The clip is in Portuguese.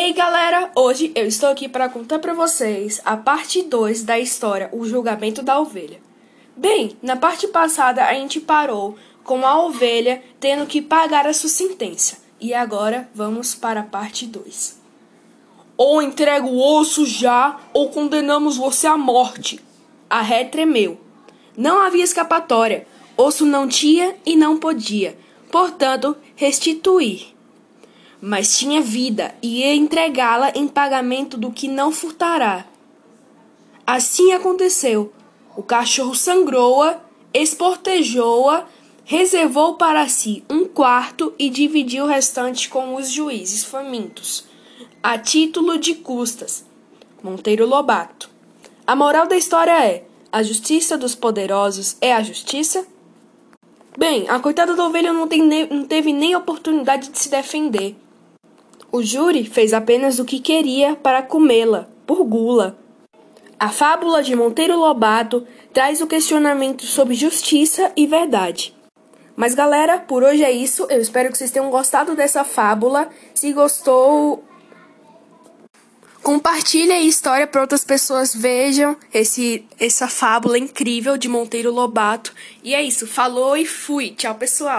Hey galera, hoje eu estou aqui para contar para vocês a parte 2 da história O Julgamento da Ovelha. Bem, na parte passada a gente parou com a ovelha tendo que pagar a sua sentença. E agora vamos para a parte 2. Ou entrega o osso já, ou condenamos você à morte. A ré tremeu. Não havia escapatória. Osso não tinha e não podia, portanto, restituir mas tinha vida e ia entregá-la em pagamento do que não furtará. Assim aconteceu. O cachorro sangrou-a, esportejou-a, reservou para si um quarto e dividiu o restante com os juízes famintos, a título de custas. Monteiro Lobato. A moral da história é: a justiça dos poderosos é a justiça? Bem, a coitada da ovelha não, tem não teve nem oportunidade de se defender. O júri fez apenas o que queria para comê-la, por gula. A fábula de Monteiro Lobato traz o questionamento sobre justiça e verdade. Mas galera, por hoje é isso. Eu espero que vocês tenham gostado dessa fábula. Se gostou, compartilhe a história para outras pessoas vejam esse essa fábula incrível de Monteiro Lobato. E é isso, falou e fui. Tchau, pessoal.